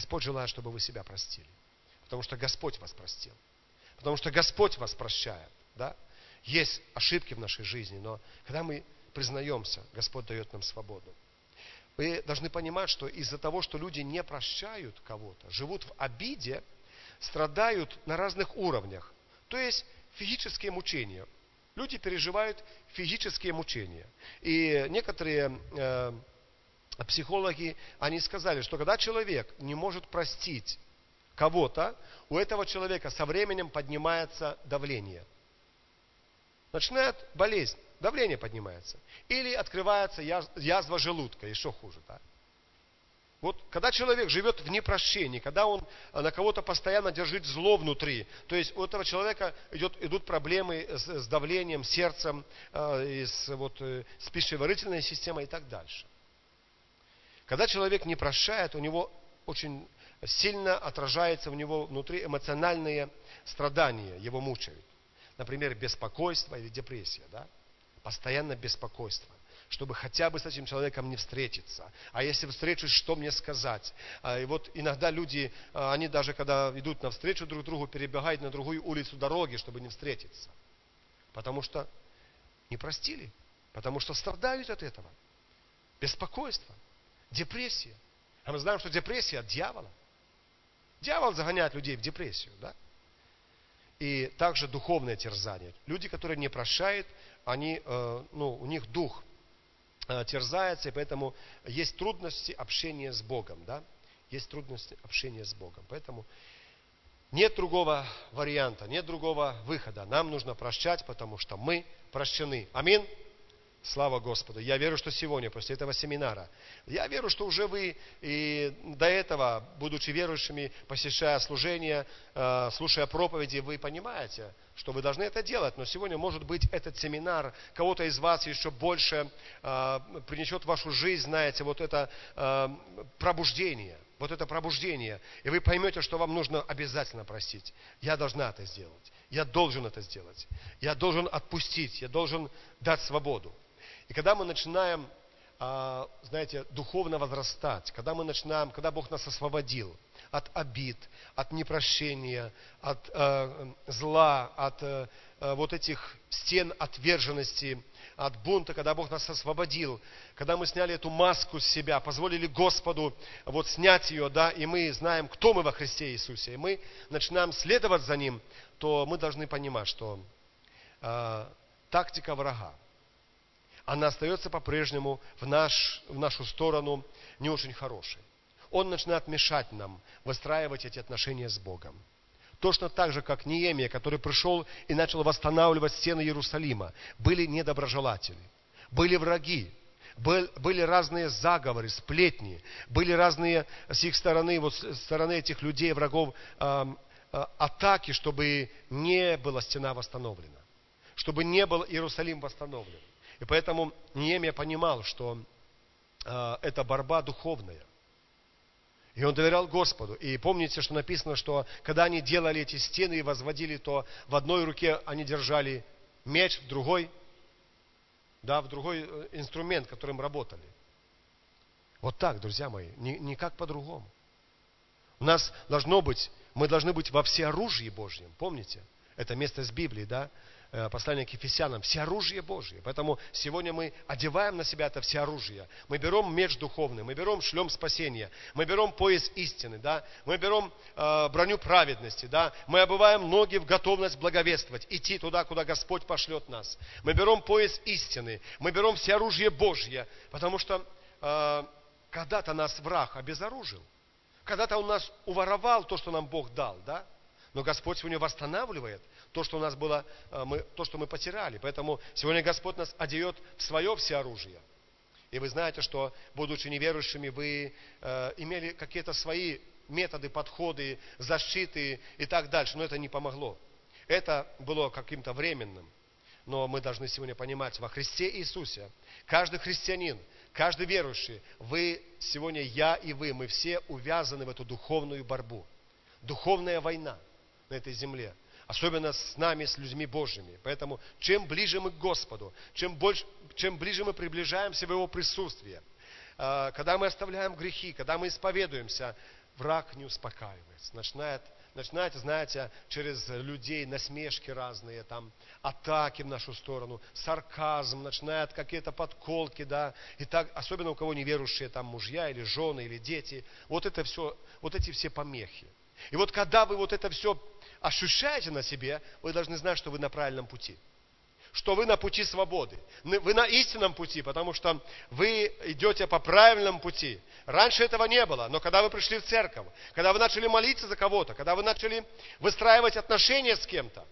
Господь желает, чтобы вы себя простили. Потому что Господь вас простил. Потому что Господь вас прощает. Да? Есть ошибки в нашей жизни, но когда мы признаемся, Господь дает нам свободу. Вы должны понимать, что из-за того, что люди не прощают кого-то, живут в обиде, страдают на разных уровнях. То есть физические мучения. Люди переживают физические мучения. И некоторые э, психологи, они сказали, что когда человек не может простить кого-то, у этого человека со временем поднимается давление. Начинает болезнь, давление поднимается. Или открывается язва желудка, еще хуже. Да? Вот когда человек живет в непрощении, когда он на кого-то постоянно держит зло внутри, то есть у этого человека идет, идут проблемы с, с давлением, сердцем, э, с, вот, э, с пищеварительной системой и так дальше. Когда человек не прощает, у него очень сильно отражается в него внутри эмоциональные страдания, его мучают. Например, беспокойство или депрессия. Да? Постоянно беспокойство чтобы хотя бы с этим человеком не встретиться. А если встречусь, что мне сказать? А, и вот иногда люди, а, они даже когда идут навстречу друг другу, перебегают на другую улицу дороги, чтобы не встретиться. Потому что не простили, потому что страдают от этого. Беспокойство, депрессия. А мы знаем, что депрессия от дьявола. Дьявол загоняет людей в депрессию, да? И также духовное терзание. Люди, которые не прощают, они, э, ну, у них дух Э, терзается, и поэтому есть трудности общения с Богом, да? Есть трудности общения с Богом. Поэтому нет другого варианта, нет другого выхода. Нам нужно прощать, потому что мы прощены. Аминь. Слава Господу. Я верю, что сегодня, после этого семинара, я верю, что уже вы и до этого, будучи верующими, посещая служение, э, слушая проповеди, вы понимаете, что вы должны это делать. Но сегодня, может быть, этот семинар кого-то из вас еще больше э, принесет в вашу жизнь, знаете, вот это э, пробуждение. Вот это пробуждение. И вы поймете, что вам нужно обязательно простить. Я должна это сделать. Я должен это сделать. Я должен отпустить. Я должен дать свободу. И когда мы начинаем, а, знаете, духовно возрастать, когда мы начинаем, когда Бог нас освободил от обид, от непрощения, от э, зла, от э, вот этих стен отверженности, от бунта, когда Бог нас освободил, когда мы сняли эту маску с себя, позволили Господу вот снять ее, да, и мы знаем, кто мы во Христе Иисусе, и мы начинаем следовать за Ним, то мы должны понимать, что э, тактика врага, она остается по-прежнему в, наш, в нашу сторону не очень хорошей. Он начинает мешать нам выстраивать эти отношения с Богом. Точно так же, как Неемия, который пришел и начал восстанавливать стены Иерусалима, были недоброжелатели, были враги, были разные заговоры, сплетни, были разные с их стороны, вот с стороны этих людей, врагов, атаки, чтобы не была стена восстановлена, чтобы не был Иерусалим восстановлен. И поэтому Неемия понимал, что э, это борьба духовная. И он доверял Господу. И помните, что написано, что когда они делали эти стены и возводили, то в одной руке они держали меч, в другой, да, в другой э, инструмент, которым работали. Вот так, друзья мои, никак по-другому. У нас должно быть, мы должны быть во всеоружии Божьем, помните? Это место с Библии, да? Э, послание к Ефесянам, всеоружие Божье. Поэтому сегодня мы одеваем на себя это всеоружие. Мы берем меч духовный, мы берем шлем спасения, мы берем пояс истины, да? мы берем э, броню праведности, да? мы обываем ноги в готовность благовествовать, идти туда, куда Господь пошлет нас. Мы берем пояс истины, мы берем всеоружие Божье, потому что э, когда-то нас враг обезоружил, когда-то он нас уворовал то, что нам Бог дал, да? Но Господь сегодня восстанавливает то, что у нас было, э, мы, то, что мы потеряли. Поэтому сегодня Господь нас одеет в свое всеоружие. И вы знаете, что, будучи неверующими, вы э, имели какие-то свои методы, подходы, защиты и так дальше. Но это не помогло. Это было каким-то временным. Но мы должны сегодня понимать, во Христе Иисусе, каждый христианин, каждый верующий, вы сегодня, я и вы, мы все увязаны в эту духовную борьбу. Духовная война на этой земле. Особенно с нами, с людьми Божьими. Поэтому чем ближе мы к Господу, чем, больше, чем ближе мы приближаемся в Его присутствие, а, когда мы оставляем грехи, когда мы исповедуемся, враг не успокаивается. Начинает, начинает, знаете, через людей насмешки разные, там, атаки в нашу сторону, сарказм, начинает какие-то подколки, да, и так, особенно у кого неверующие там мужья или жены или дети, вот это все, вот эти все помехи. И вот когда вы вот это все ощущаете на себе, вы должны знать, что вы на правильном пути – что вы на пути свободы. Вы на истинном пути, потому что вы идете по правильному пути. Раньше этого не было, но когда вы пришли в церковь, когда вы начали молиться за кого-то, когда вы начали выстраивать отношения с кем-то,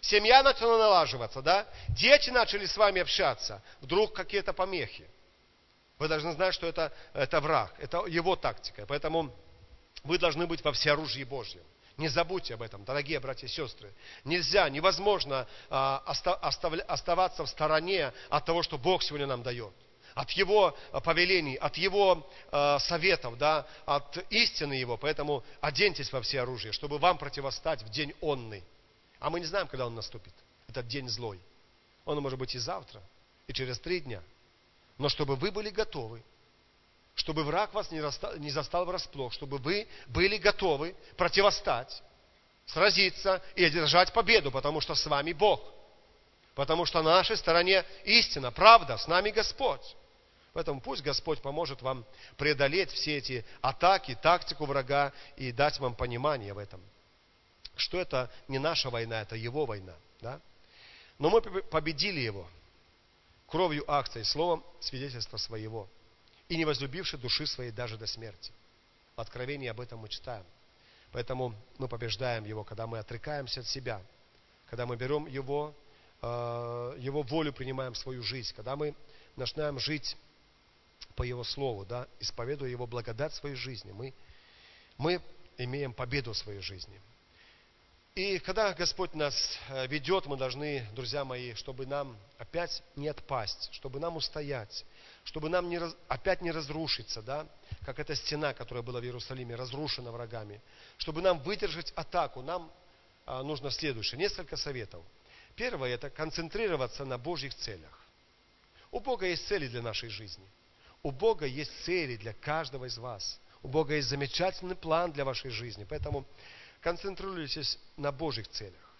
семья начала налаживаться, да, дети начали с вами общаться, вдруг какие-то помехи. Вы должны знать, что это, это враг, это его тактика. Поэтому вы должны быть во всеоружии Божьем. Не забудьте об этом, дорогие братья и сестры. Нельзя, невозможно а, оставаться в стороне от того, что Бог сегодня нам дает. От Его а, повелений, от Его а, советов, да, от истины Его. Поэтому оденьтесь во все оружие, чтобы вам противостать в день онный. А мы не знаем, когда он наступит. Этот день злой. Он может быть и завтра, и через три дня. Но чтобы вы были готовы чтобы враг вас не, расстал, не застал врасплох, чтобы вы были готовы противостать, сразиться и одержать победу, потому что с вами Бог. Потому что на нашей стороне истина, правда, с нами Господь. Поэтому пусть Господь поможет вам преодолеть все эти атаки, тактику врага и дать вам понимание в этом. Что это не наша война, это его война. Да? Но мы победили его кровью акций, словом свидетельства своего и не возлюбивший души своей даже до смерти. В Откровении об этом мы читаем. Поэтому мы побеждаем Его, когда мы отрекаемся от себя, когда мы берем Его, э, Его волю, принимаем в свою жизнь, когда мы начинаем жить по Его Слову, да, исповедуя Его благодать в своей жизни, мы, мы имеем победу в своей жизни. И когда Господь нас э, ведет, мы должны, друзья мои, чтобы нам опять не отпасть, чтобы нам устоять, чтобы нам не, опять не разрушиться, да, как эта стена, которая была в Иерусалиме, разрушена врагами. Чтобы нам выдержать атаку, нам а, нужно следующее, несколько советов. Первое – это концентрироваться на Божьих целях. У Бога есть цели для нашей жизни. У Бога есть цели для каждого из вас. У Бога есть замечательный план для вашей жизни. Поэтому концентрируйтесь на Божьих целях.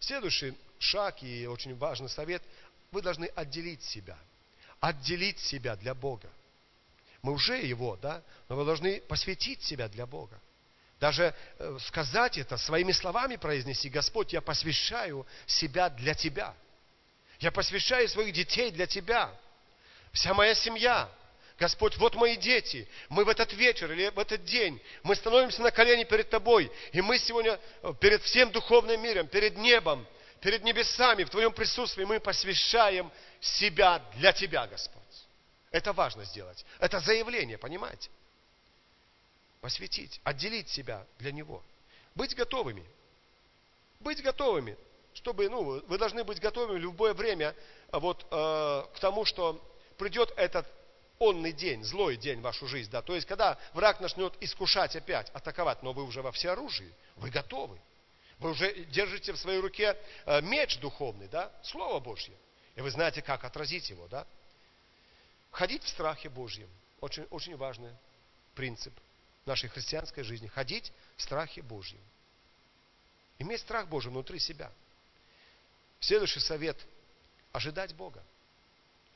Следующий шаг и очень важный совет – вы должны отделить себя – отделить себя для Бога. Мы уже Его, да, но мы должны посвятить себя для Бога. Даже э, сказать это, своими словами произнести, Господь, я посвящаю себя для Тебя. Я посвящаю своих детей для Тебя. Вся моя семья. Господь, вот мои дети. Мы в этот вечер или в этот день, мы становимся на колени перед Тобой. И мы сегодня э, перед всем духовным миром, перед небом, перед небесами, в Твоем присутствии мы посвящаем себя для Тебя, Господь. Это важно сделать. Это заявление, понимаете? Посвятить, отделить себя для Него. Быть готовыми. Быть готовыми, чтобы, ну, вы должны быть готовыми в любое время вот, э, к тому, что придет этот онный день, злой день в вашу жизнь. Да? То есть, когда враг начнет искушать опять, атаковать, но вы уже во всеоружии, вы готовы. Вы уже держите в своей руке э, меч духовный, да, Слово Божье. И вы знаете, как отразить его, да? Ходить в страхе Божьем. Очень, очень важный принцип нашей христианской жизни. Ходить в страхе Божьем. Иметь страх Божий внутри себя. Следующий совет – ожидать Бога.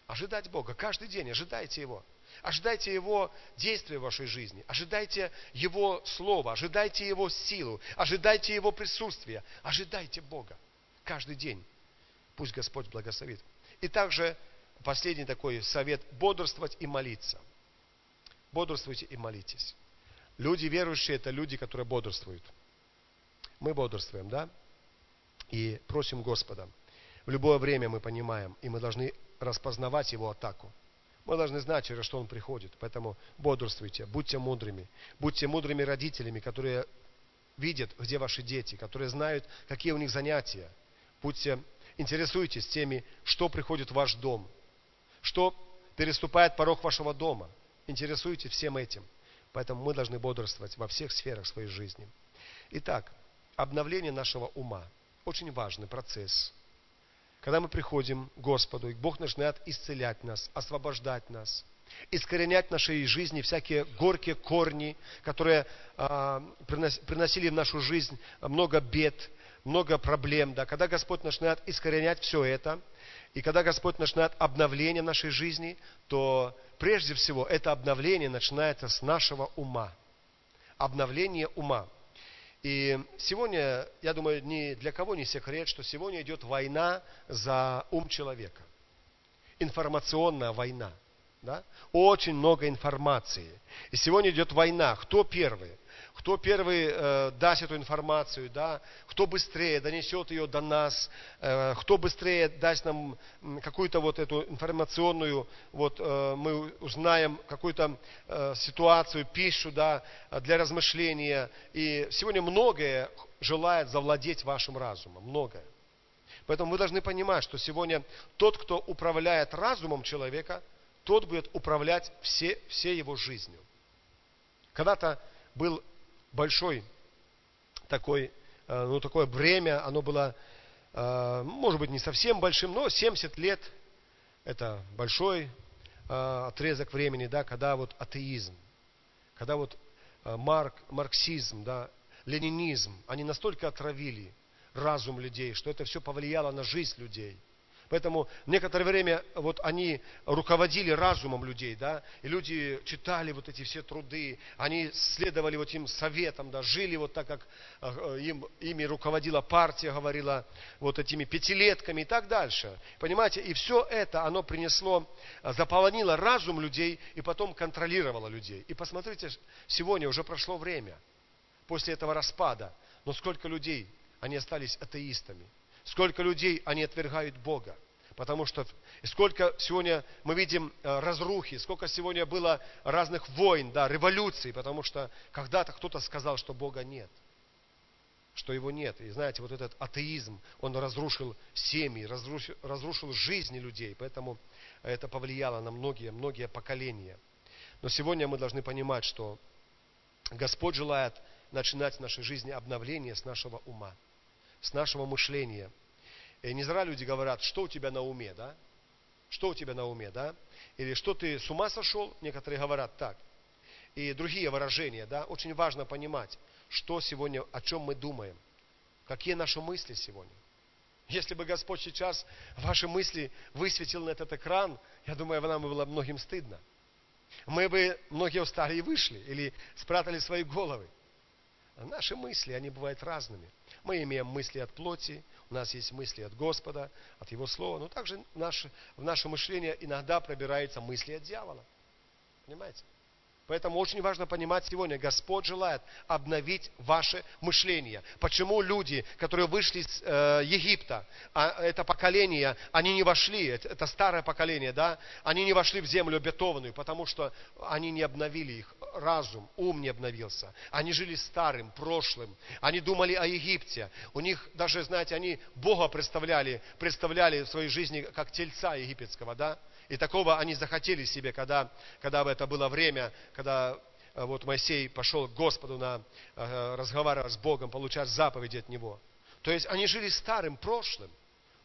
Ожидать Бога. Каждый день ожидайте Его. Ожидайте Его действия в вашей жизни. Ожидайте Его Слова. Ожидайте Его силу. Ожидайте Его присутствия. Ожидайте Бога. Каждый день. Пусть Господь благословит. И также последний такой совет – бодрствовать и молиться. Бодрствуйте и молитесь. Люди верующие – это люди, которые бодрствуют. Мы бодрствуем, да? И просим Господа. В любое время мы понимаем, и мы должны распознавать Его атаку – мы должны знать, через что он приходит. Поэтому бодрствуйте, будьте мудрыми. Будьте мудрыми родителями, которые видят, где ваши дети, которые знают, какие у них занятия. Будьте, интересуйтесь теми, что приходит в ваш дом, что переступает порог вашего дома. Интересуйтесь всем этим. Поэтому мы должны бодрствовать во всех сферах своей жизни. Итак, обновление нашего ума. Очень важный процесс – когда мы приходим к Господу, и Бог начинает исцелять нас, освобождать нас, искоренять в нашей жизни всякие горькие корни, которые а, приносили в нашу жизнь много бед, много проблем. Да. Когда Господь начинает искоренять все это, и когда Господь начинает обновление нашей жизни, то прежде всего это обновление начинается с нашего ума. Обновление ума. И сегодня, я думаю, ни для кого не секрет, что сегодня идет война за ум человека. Информационная война. Да? Очень много информации. И сегодня идет война. Кто первый? Кто первый э, даст эту информацию, да? кто быстрее донесет ее до нас, э, кто быстрее даст нам какую-то вот эту информационную, вот э, мы узнаем какую-то э, ситуацию, пищу да, для размышления. И сегодня многое желает завладеть вашим разумом, многое. Поэтому вы должны понимать, что сегодня тот, кто управляет разумом человека, тот будет управлять все, всей его жизнью. Когда-то был большой такой, э, ну, такое бремя, оно было, э, может быть, не совсем большим, но 70 лет – это большой э, отрезок времени, да, когда вот атеизм, когда вот марк, марксизм, да, ленинизм, они настолько отравили разум людей, что это все повлияло на жизнь людей – Поэтому некоторое время вот они руководили разумом людей, да, и люди читали вот эти все труды, они следовали вот этим советам, да, жили вот так, как э, им, ими руководила партия, говорила вот этими пятилетками и так дальше. Понимаете, и все это, оно принесло, э, заполонило разум людей и потом контролировало людей. И посмотрите, сегодня уже прошло время после этого распада, но сколько людей, они остались атеистами. Сколько людей, они отвергают Бога. Потому что сколько сегодня мы видим э, разрухи, сколько сегодня было разных войн, да, революций, потому что когда-то кто-то сказал, что Бога нет, что его нет. И знаете, вот этот атеизм, он разрушил семьи, разрушил, разрушил жизни людей, поэтому это повлияло на многие, многие поколения. Но сегодня мы должны понимать, что Господь желает начинать в нашей жизни обновление с нашего ума с нашего мышления. И не зря люди говорят, что у тебя на уме, да? Что у тебя на уме, да? Или что ты с ума сошел? Некоторые говорят так. И другие выражения, да? Очень важно понимать, что сегодня, о чем мы думаем. Какие наши мысли сегодня. Если бы Господь сейчас ваши мысли высветил на этот экран, я думаю, нам было многим стыдно. Мы бы, многие устали и вышли, или спрятали свои головы. Наши мысли, они бывают разными. Мы имеем мысли от плоти, у нас есть мысли от Господа, от Его Слова, но также в наше, в наше мышление иногда пробираются мысли от дьявола. Понимаете? Поэтому очень важно понимать сегодня, Господь желает обновить ваше мышление. Почему люди, которые вышли из э, Египта, а это поколение, они не вошли, это, это старое поколение, да, они не вошли в землю обетованную, потому что они не обновили их разум, ум не обновился. Они жили старым, прошлым, они думали о Египте. У них даже, знаете, они Бога представляли, представляли в своей жизни как тельца египетского, да, и такого они захотели себе, когда, когда это было время, когда э, вот Моисей пошел к Господу на э, разговаривать с Богом, получать заповеди от Него. То есть они жили старым прошлым.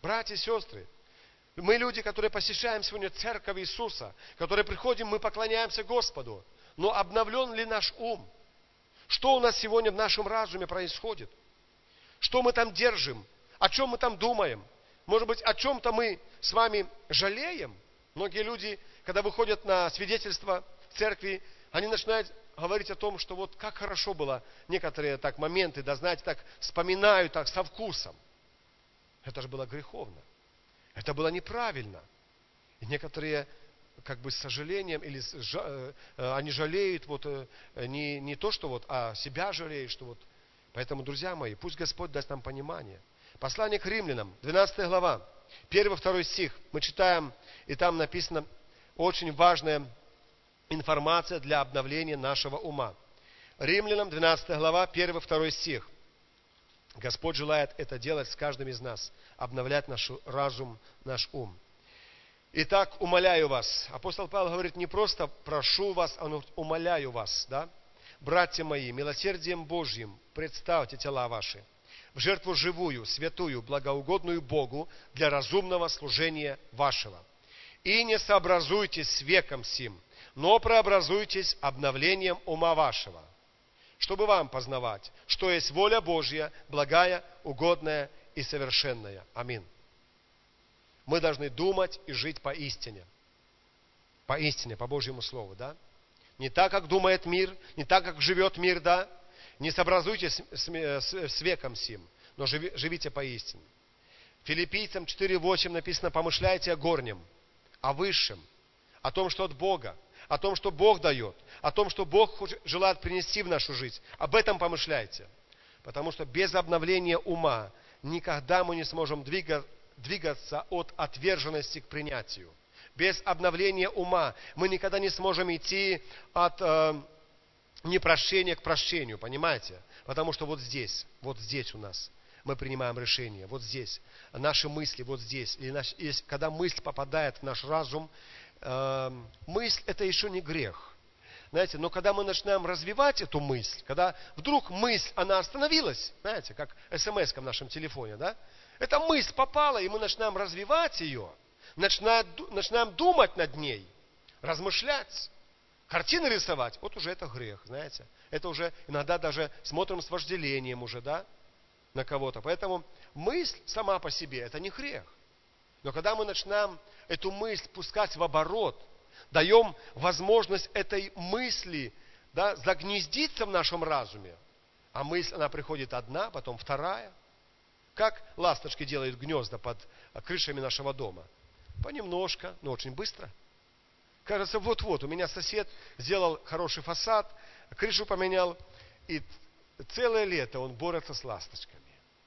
Братья и сестры, мы люди, которые посещаем сегодня церковь Иисуса, которые приходим, мы поклоняемся Господу. Но обновлен ли наш ум? Что у нас сегодня в нашем разуме происходит? Что мы там держим? О чем мы там думаем? Может быть, о чем-то мы с вами жалеем? Многие люди, когда выходят на свидетельство в церкви, они начинают говорить о том, что вот как хорошо было некоторые так моменты, да знаете, так вспоминают так со вкусом. Это же было греховно. Это было неправильно. И некоторые как бы с сожалением или э, э, они жалеют вот э, не, не то, что вот, а себя жалеют, что вот. Поэтому, друзья мои, пусть Господь даст нам понимание. Послание к римлянам, 12 глава, 1-2 стих. Мы читаем, и там написано очень важная информация для обновления нашего ума. Римлянам, 12 глава, 1-2 стих. Господь желает это делать с каждым из нас, обновлять наш разум, наш ум. Итак, умоляю вас. Апостол Павел говорит, не просто прошу вас, а умоляю вас, да? Братья мои, милосердием Божьим представьте тела ваши в жертву живую, святую, благоугодную Богу для разумного служения вашего. И не сообразуйтесь с веком сим, но преобразуйтесь обновлением ума вашего, чтобы вам познавать, что есть воля Божья, благая, угодная и совершенная. Аминь. Мы должны думать и жить по истине. По истине, по Божьему Слову, да? Не так, как думает мир, не так, как живет мир, да? Не сообразуйтесь с, веком сим, но живи, живите по истине. Филиппийцам 4.8 написано, помышляйте о горнем, о высшем, о том, что от Бога, о том, что Бог дает, о том, что Бог желает принести в нашу жизнь. Об этом помышляйте. Потому что без обновления ума никогда мы не сможем двигаться от отверженности к принятию. Без обновления ума мы никогда не сможем идти от э, непрощения к прощению, понимаете? Потому что вот здесь, вот здесь у нас мы принимаем решение, вот здесь, наши мысли вот здесь. И наш, есть, когда мысль попадает в наш разум, Эм, мысль это еще не грех. Знаете, но когда мы начинаем развивать эту мысль, когда вдруг мысль, она остановилась, знаете, как смс в нашем телефоне, да? Эта мысль попала, и мы начинаем развивать ее, начинаем, начинаем думать над ней, размышлять, картины рисовать, вот уже это грех, знаете. Это уже иногда даже смотрим с вожделением уже, да, на кого-то. Поэтому мысль сама по себе, это не грех. Но когда мы начинаем эту мысль пускать в оборот, даем возможность этой мысли да, загнездиться в нашем разуме, а мысль, она приходит одна, потом вторая. Как ласточки делают гнезда под крышами нашего дома? Понемножко, но очень быстро. Кажется, вот-вот, у меня сосед сделал хороший фасад, крышу поменял, и целое лето он борется с ласточками.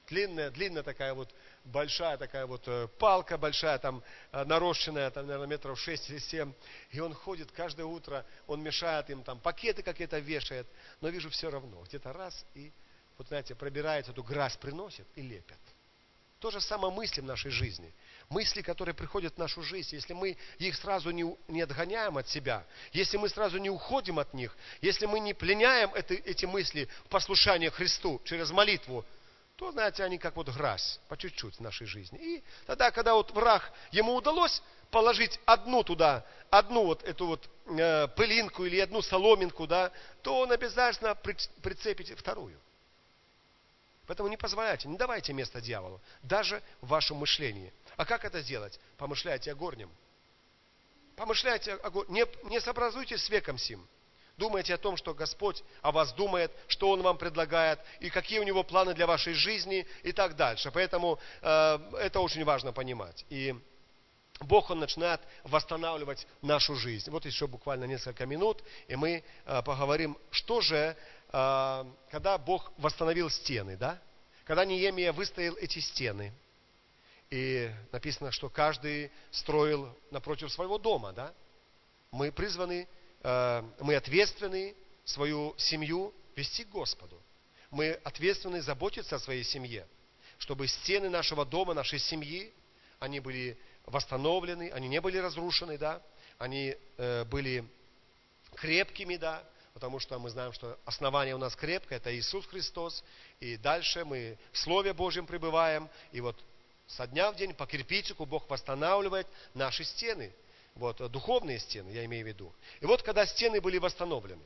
Длинная, длинная такая вот большая такая вот э, палка большая, там э, нарощенная, там, наверное, метров 6 или 7. И он ходит каждое утро, он мешает им, там пакеты какие-то вешает. Но вижу все равно, где-то раз и, вот знаете, пробирает эту грязь, приносит и лепят. То же самое мысли в нашей жизни. Мысли, которые приходят в нашу жизнь, если мы их сразу не, не отгоняем от себя, если мы сразу не уходим от них, если мы не пленяем это, эти мысли в послушание Христу через молитву, то, знаете, они как вот грязь, по чуть-чуть в нашей жизни. И тогда, когда вот враг, ему удалось положить одну туда, одну вот эту вот э, пылинку или одну соломинку, да, то он обязательно прицепит вторую. Поэтому не позволяйте, не давайте место дьяволу, даже в вашем мышлении. А как это сделать? Помышляйте о горнем. Помышляйте о горнем. Не, не сообразуйтесь с веком сим. Думайте о том, что Господь о вас думает, что Он вам предлагает, и какие у Него планы для вашей жизни и так дальше. Поэтому э, это очень важно понимать. И Бог, Он начинает восстанавливать нашу жизнь. Вот еще буквально несколько минут, и мы э, поговорим, что же, когда Бог восстановил стены, да? Когда Неемия выстоял эти стены, и написано, что каждый строил напротив своего дома, да? Мы призваны Э, мы ответственны свою семью вести к Господу. Мы ответственны заботиться о своей семье, чтобы стены нашего дома, нашей семьи, они были восстановлены, они не были разрушены, да, они э, были крепкими, да, потому что мы знаем, что основание у нас крепкое, это Иисус Христос, и дальше мы в Слове Божьем пребываем, и вот со дня в день по кирпичику Бог восстанавливает наши стены, вот, духовные стены, я имею в виду. И вот, когда стены были восстановлены,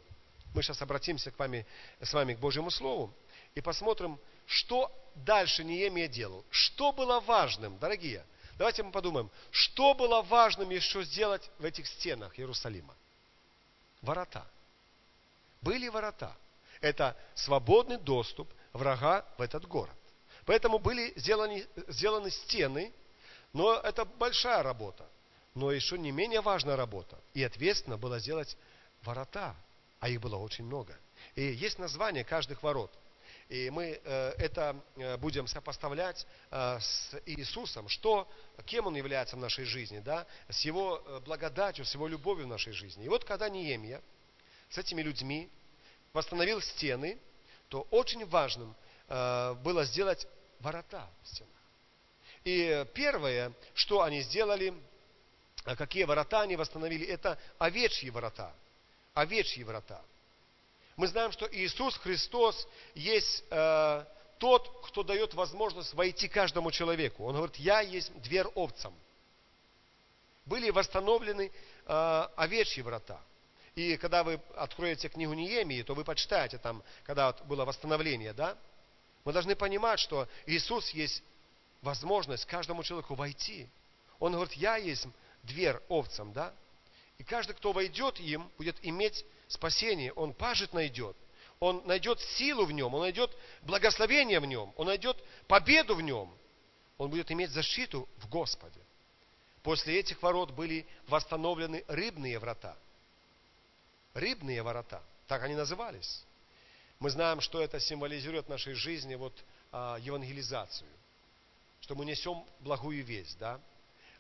мы сейчас обратимся к вами, с вами к Божьему Слову и посмотрим, что дальше Неемия делал. Что было важным, дорогие? Давайте мы подумаем, что было важным еще сделать в этих стенах Иерусалима? Ворота. Были ворота. Это свободный доступ врага в этот город. Поэтому были сделаны, сделаны стены, но это большая работа. Но еще не менее важная работа и ответственно было сделать ворота, а их было очень много. И есть название каждых ворот. И мы э, это э, будем сопоставлять э, с Иисусом, что, кем Он является в нашей жизни, да, с Его благодатью, с Его любовью в нашей жизни. И вот когда Неемия с этими людьми восстановил стены, то очень важным было сделать ворота в стенах. И первое, что они сделали, а какие ворота они восстановили? Это овечьи ворота. Овечьи ворота. Мы знаем, что Иисус Христос есть э, тот, кто дает возможность войти каждому человеку. Он говорит, я есть дверь овцам. Были восстановлены э, овечьи врата. И когда вы откроете книгу Неемии, то вы почитаете там, когда было восстановление, да? Мы должны понимать, что Иисус есть возможность каждому человеку войти. Он говорит, я есть дверь овцам, да? И каждый, кто войдет им, будет иметь спасение. Он пажит найдет. Он найдет силу в нем, он найдет благословение в нем, он найдет победу в нем. Он будет иметь защиту в Господе. После этих ворот были восстановлены рыбные врата – рыбные ворота, так они назывались. Мы знаем, что это символизирует в нашей жизни вот, а, евангелизацию, что мы несем благую весть, да?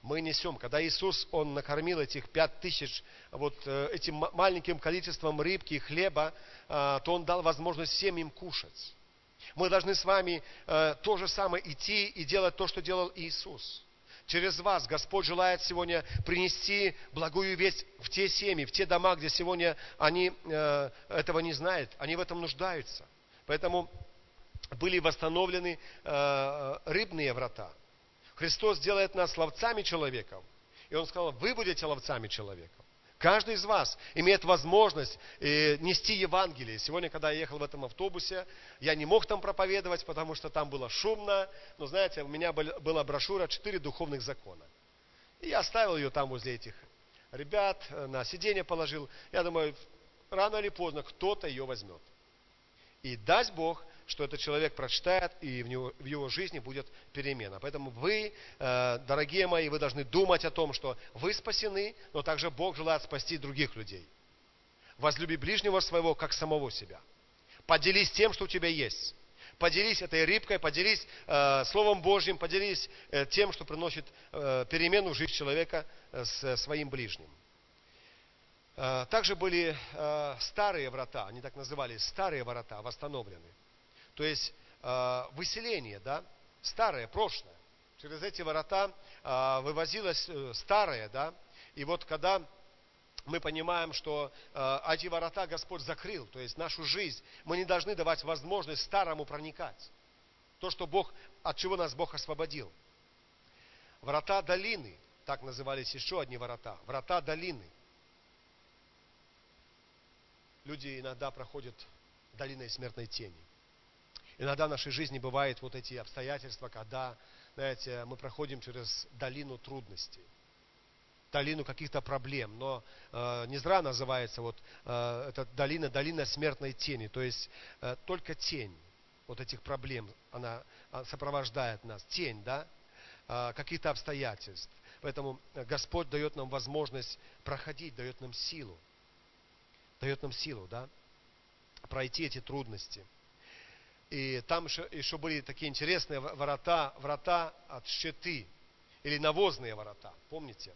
Мы несем, когда Иисус, Он накормил этих пять тысяч вот э, этим маленьким количеством рыбки и хлеба, а, то Он дал возможность всем им кушать. Мы должны с вами э, то же самое идти и делать то, что делал Иисус. Через вас Господь желает сегодня принести благую весть в те семьи, в те дома, где сегодня они э, этого не знают, они в этом нуждаются. Поэтому были восстановлены э, рыбные врата. Христос делает нас ловцами человеков. И Он сказал, вы будете ловцами человеков. Каждый из вас имеет возможность э, нести Евангелие. Сегодня, когда я ехал в этом автобусе, я не мог там проповедовать, потому что там было шумно. Но знаете, у меня была брошюра «Четыре духовных закона». И я оставил ее там возле этих ребят, э, на сиденье положил. Я думаю, рано или поздно кто-то ее возьмет. И даст Бог, что этот человек прочитает, и в, него, в его жизни будет перемена. Поэтому вы, э, дорогие мои, вы должны думать о том, что вы спасены, но также Бог желает спасти других людей. Возлюби ближнего своего, как самого себя. Поделись тем, что у тебя есть. Поделись этой рыбкой, поделись э, Словом Божьим, поделись э, тем, что приносит э, перемену в жизнь человека э, с своим ближним. Э, также были э, старые врата, они так назывались, старые врата восстановлены. То есть э, выселение, да, старое, прошлое. Через эти ворота э, вывозилось э, старое, да. И вот когда мы понимаем, что э, эти ворота Господь закрыл, то есть нашу жизнь, мы не должны давать возможность старому проникать. То, что Бог, от чего нас Бог освободил. Врата долины, так назывались еще одни ворота. Врата долины. Люди иногда проходят долиной смертной тени. Иногда в нашей жизни бывают вот эти обстоятельства, когда, знаете, мы проходим через долину трудностей, долину каких-то проблем. Но э, не зря называется вот э, эта долина, долина смертной тени. То есть э, только тень вот этих проблем, она, она сопровождает нас. Тень, да? Э, каких-то обстоятельств. Поэтому Господь дает нам возможность проходить, дает нам силу. Дает нам силу, да? Пройти эти трудности – и там еще, были такие интересные ворота, врата от щиты, или навозные ворота, помните?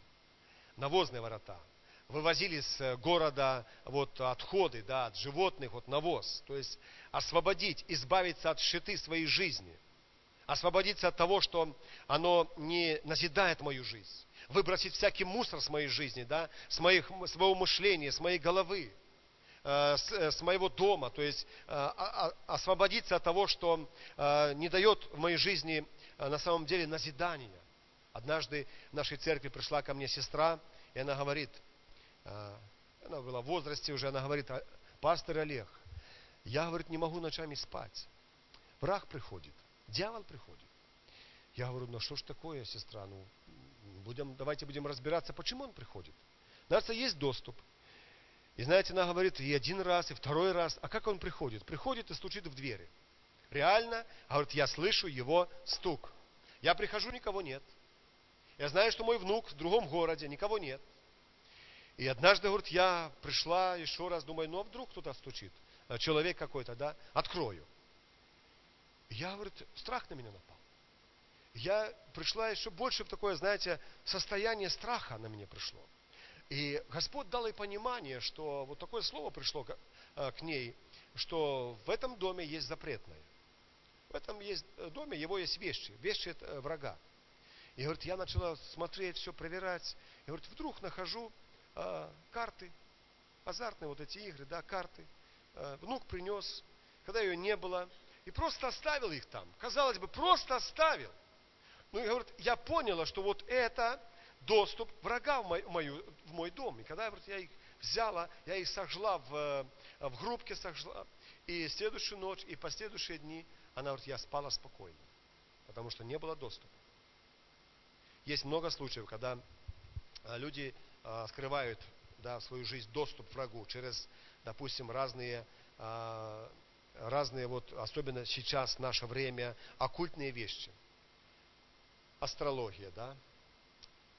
Навозные ворота. Вывозили с города вот, отходы да, от животных, вот навоз. То есть освободить, избавиться от щиты своей жизни. Освободиться от того, что оно не назидает мою жизнь. Выбросить всякий мусор с моей жизни, да, с моих, своего мышления, с моей головы Э, э, с, моего дома, то есть э, освободиться от того, что не дает в моей жизни на самом деле назидания. Однажды в нашей церкви пришла ко мне сестра, и она говорит, она была в возрасте уже, она говорит, «А, пастор Олег, я, говорит, не могу ночами спать. Враг приходит, дьявол приходит. Я говорю, ну что ж такое, сестра, ну будем, давайте будем разбираться, почему он приходит. Нас есть доступ. И знаете, она говорит и один раз, и второй раз. А как он приходит? Приходит и стучит в двери. Реально, говорит, я слышу его стук. Я прихожу, никого нет. Я знаю, что мой внук в другом городе, никого нет. И однажды, говорит, я пришла еще раз, думаю, ну а вдруг кто-то стучит, э, человек какой-то, да, открою. Я, говорит, страх на меня напал. Я пришла еще больше в такое, знаете, состояние страха на меня пришло. И Господь дал ей понимание, что вот такое слово пришло к, э, ней, что в этом доме есть запретное. В этом есть э, доме его есть вещи, вещи э, врага. И говорит, я начала смотреть, все проверять. И говорит, вдруг нахожу э, карты, азартные вот эти игры, да, карты. Э, внук принес, когда ее не было, и просто оставил их там. Казалось бы, просто оставил. Ну и говорит, я поняла, что вот это доступ врага в, мою, в мой дом. И когда я их взяла, я их сожгла в, в грубке сожгла, и следующую ночь, и последующие дни, она говорит, я спала спокойно, потому что не было доступа. Есть много случаев, когда а, люди а, скрывают да, в свою жизнь доступ врагу через, допустим, разные, разные вот, особенно сейчас, наше время, оккультные вещи. Астрология, да,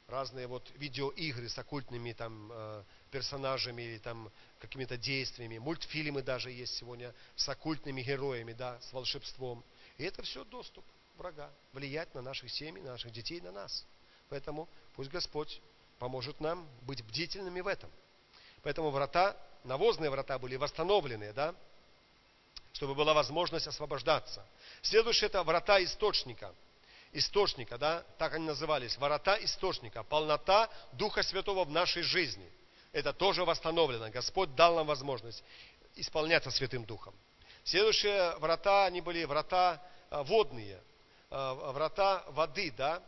разные вот видеоигры с оккультными там персонажами или там какими-то действиями, мультфильмы даже есть сегодня с оккультными героями, да, с волшебством. И это все доступ врага, влиять на наших семьи, на наших детей, на нас. Поэтому пусть Господь поможет нам быть бдительными в этом. Поэтому врата, навозные врата были восстановлены, да, чтобы была возможность освобождаться. Следующее это врата источника. Источника, да, так они назывались, врата источника, полнота Духа Святого в нашей жизни. Это тоже восстановлено. Господь дал нам возможность исполняться Святым Духом. Следующие врата, они были врата а, водные, а, врата воды, да,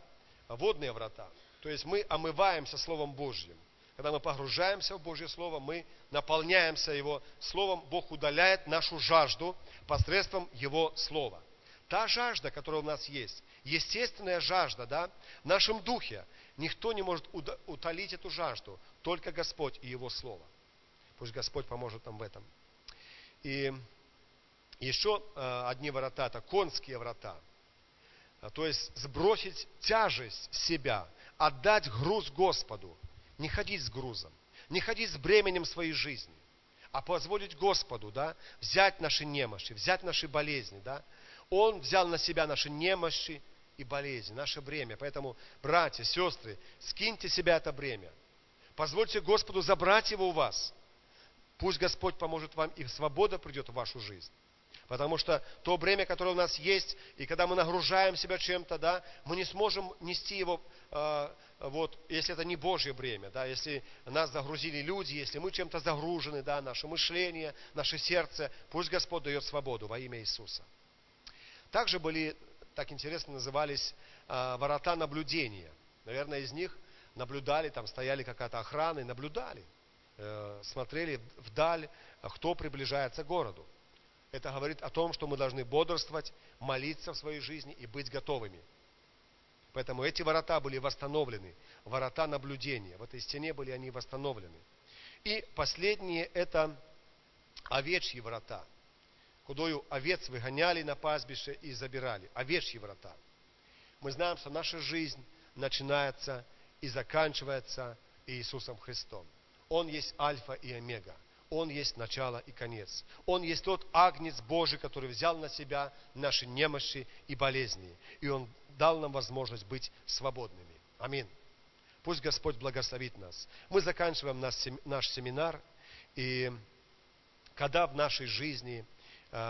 водные врата. То есть мы омываемся Словом Божьим. Когда мы погружаемся в Божье Слово, мы наполняемся Его Словом. Бог удаляет нашу жажду посредством Его Слова. Та жажда, которая у нас есть, естественная жажда, да, в нашем духе, никто не может утолить эту жажду, только Господь и Его Слово. Пусть Господь поможет нам в этом. И еще э, одни врата, это конские врата. А, то есть сбросить тяжесть себя, отдать груз Господу, не ходить с грузом, не ходить с бременем своей жизни, а позволить Господу да, взять наши немощи, взять наши болезни. Да. Он взял на себя наши немощи и болезни, наше бремя. Поэтому, братья, сестры, скиньте себя это бремя. Позвольте Господу забрать его у вас. Пусть Господь поможет вам, и свобода придет в вашу жизнь. Потому что то бремя, которое у нас есть, и когда мы нагружаем себя чем-то, да, мы не сможем нести его, э, вот, если это не Божье бремя, да, если нас загрузили люди, если мы чем-то загружены, да, наше мышление, наше сердце, пусть Господь дает свободу во имя Иисуса. Также были, так интересно назывались, э, ворота наблюдения. Наверное, из них наблюдали, там стояли какая-то охрана и наблюдали, э, смотрели вдаль, кто приближается к городу. Это говорит о том, что мы должны бодрствовать, молиться в своей жизни и быть готовыми. Поэтому эти ворота были восстановлены, ворота наблюдения. В этой стене были они восстановлены. И последние это овечьи врата, кудою овец выгоняли на пастбище и забирали. Овечьи врата. Мы знаем, что наша жизнь начинается и заканчивается Иисусом Христом. Он есть Альфа и Омега. Он есть начало и конец. Он есть тот агнец Божий, который взял на себя наши немощи и болезни. И Он дал нам возможность быть свободными. Аминь. Пусть Господь благословит нас. Мы заканчиваем наш семинар. И когда в нашей жизни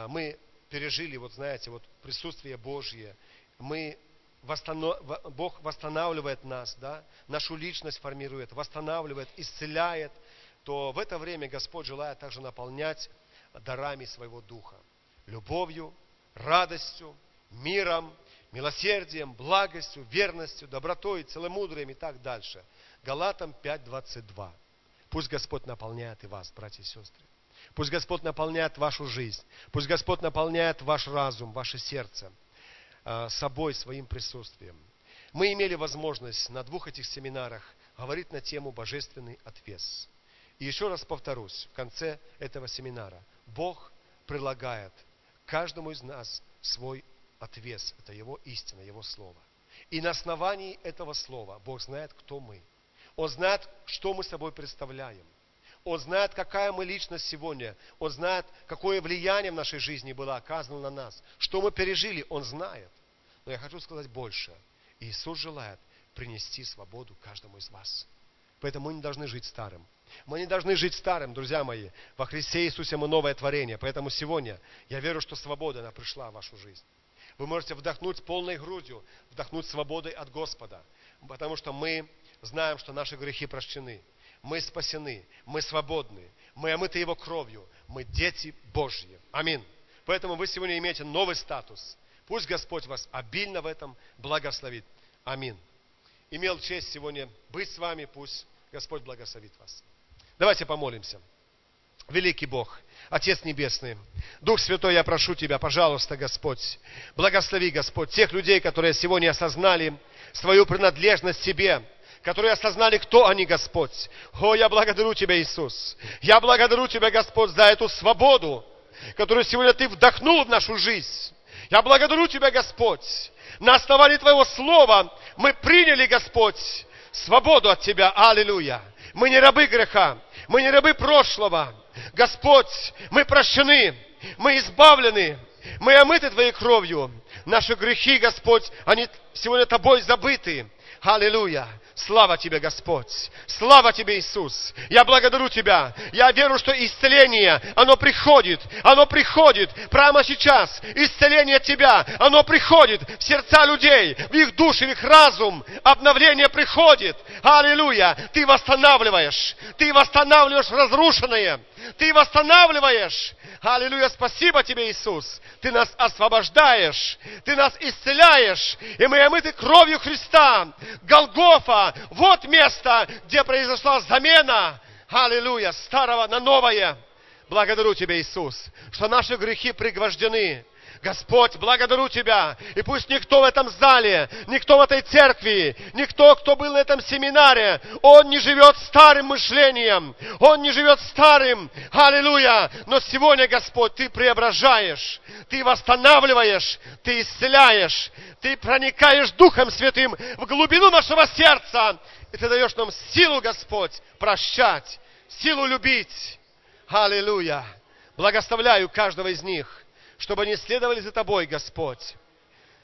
мы пережили, вот знаете, вот присутствие Божье, мы восстанов... Бог восстанавливает нас, да, нашу личность формирует, восстанавливает, исцеляет – то в это время Господь желает также наполнять дарами своего духа. Любовью, радостью, миром, милосердием, благостью, верностью, добротой, целомудрием и так дальше. Галатам 5.22. Пусть Господь наполняет и вас, братья и сестры. Пусть Господь наполняет вашу жизнь. Пусть Господь наполняет ваш разум, ваше сердце э, собой, своим присутствием. Мы имели возможность на двух этих семинарах говорить на тему «Божественный отвес». И еще раз повторюсь в конце этого семинара. Бог прилагает каждому из нас свой отвес. Это Его истина, Его Слово. И на основании этого Слова Бог знает, кто мы. Он знает, что мы собой представляем. Он знает, какая мы личность сегодня. Он знает, какое влияние в нашей жизни было оказано на нас. Что мы пережили, Он знает. Но я хочу сказать больше. Иисус желает принести свободу каждому из вас. Поэтому мы не должны жить старым. Мы не должны жить старым, друзья мои. Во Христе Иисусе мы новое творение. Поэтому сегодня я верю, что свобода, она пришла в вашу жизнь. Вы можете вдохнуть полной грудью, вдохнуть свободой от Господа. Потому что мы знаем, что наши грехи прощены. Мы спасены, мы свободны, мы омыты Его кровью, мы дети Божьи. Аминь. Поэтому вы сегодня имеете новый статус. Пусть Господь вас обильно в этом благословит. Аминь. Имел честь сегодня быть с вами, пусть Господь благословит вас. Давайте помолимся. Великий Бог, Отец Небесный, Дух Святой, я прошу Тебя, пожалуйста, Господь, благослови, Господь, тех людей, которые сегодня осознали свою принадлежность Тебе, которые осознали, кто они, Господь. О, я благодарю Тебя, Иисус. Я благодарю Тебя, Господь, за эту свободу, которую сегодня Ты вдохнул в нашу жизнь. Я благодарю Тебя, Господь. На основании Твоего Слова мы приняли, Господь, свободу от Тебя. Аллилуйя. Мы не рабы греха. Мы не рабы прошлого. Господь, мы прощены. Мы избавлены. Мы омыты Твоей кровью. Наши грехи, Господь, они сегодня Тобой забыты. Аллилуйя. Слава Тебе, Господь! Слава Тебе, Иисус! Я благодарю Тебя. Я верю, что исцеление, оно приходит. Оно приходит прямо сейчас. Исцеление Тебя, оно приходит в сердца людей, в их души, в их разум. Обновление приходит. Аллилуйя! Ты восстанавливаешь. Ты восстанавливаешь разрушенное. Ты восстанавливаешь. Аллилуйя, спасибо тебе, Иисус. Ты нас освобождаешь, ты нас исцеляешь, и мы омыты кровью Христа. Голгофа, вот место, где произошла замена, аллилуйя, старого на новое. Благодарю Тебя, Иисус, что наши грехи пригвождены Господь, благодарю Тебя. И пусть никто в этом зале, никто в этой церкви, никто, кто был на этом семинаре, он не живет старым мышлением, он не живет старым, аллилуйя. Но сегодня, Господь, Ты преображаешь, Ты восстанавливаешь, Ты исцеляешь, Ты проникаешь Духом Святым в глубину нашего сердца, и Ты даешь нам силу, Господь, прощать, силу любить. Аллилуйя. Благословляю каждого из них чтобы они следовали за Тобой, Господь.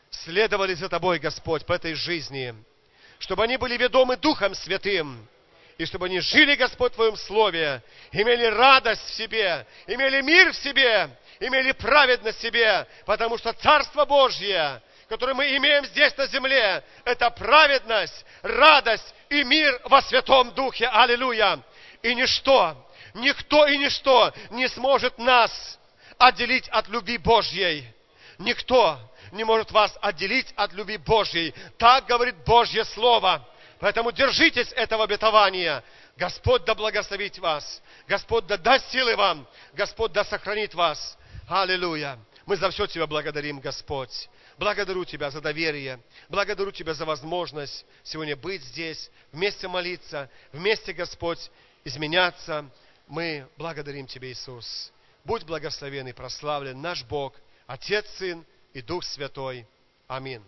Следовали за Тобой, Господь, по этой жизни. Чтобы они были ведомы Духом Святым. И чтобы они жили, Господь, в Твоем Слове, имели радость в себе, имели мир в себе, имели праведность в себе, потому что Царство Божье, которое мы имеем здесь на земле, это праведность, радость и мир во Святом Духе. Аллилуйя! И ничто, никто и ничто не сможет нас отделить от любви Божьей. Никто не может вас отделить от любви Божьей. Так говорит Божье Слово. Поэтому держитесь этого обетования. Господь да благословит вас. Господь да даст силы вам. Господь да сохранит вас. Аллилуйя. Мы за все Тебя благодарим, Господь. Благодарю Тебя за доверие. Благодарю Тебя за возможность сегодня быть здесь, вместе молиться, вместе, Господь, изменяться. Мы благодарим Тебя, Иисус. Будь благословен и прославлен наш Бог, Отец, Сын и Дух Святой. Аминь.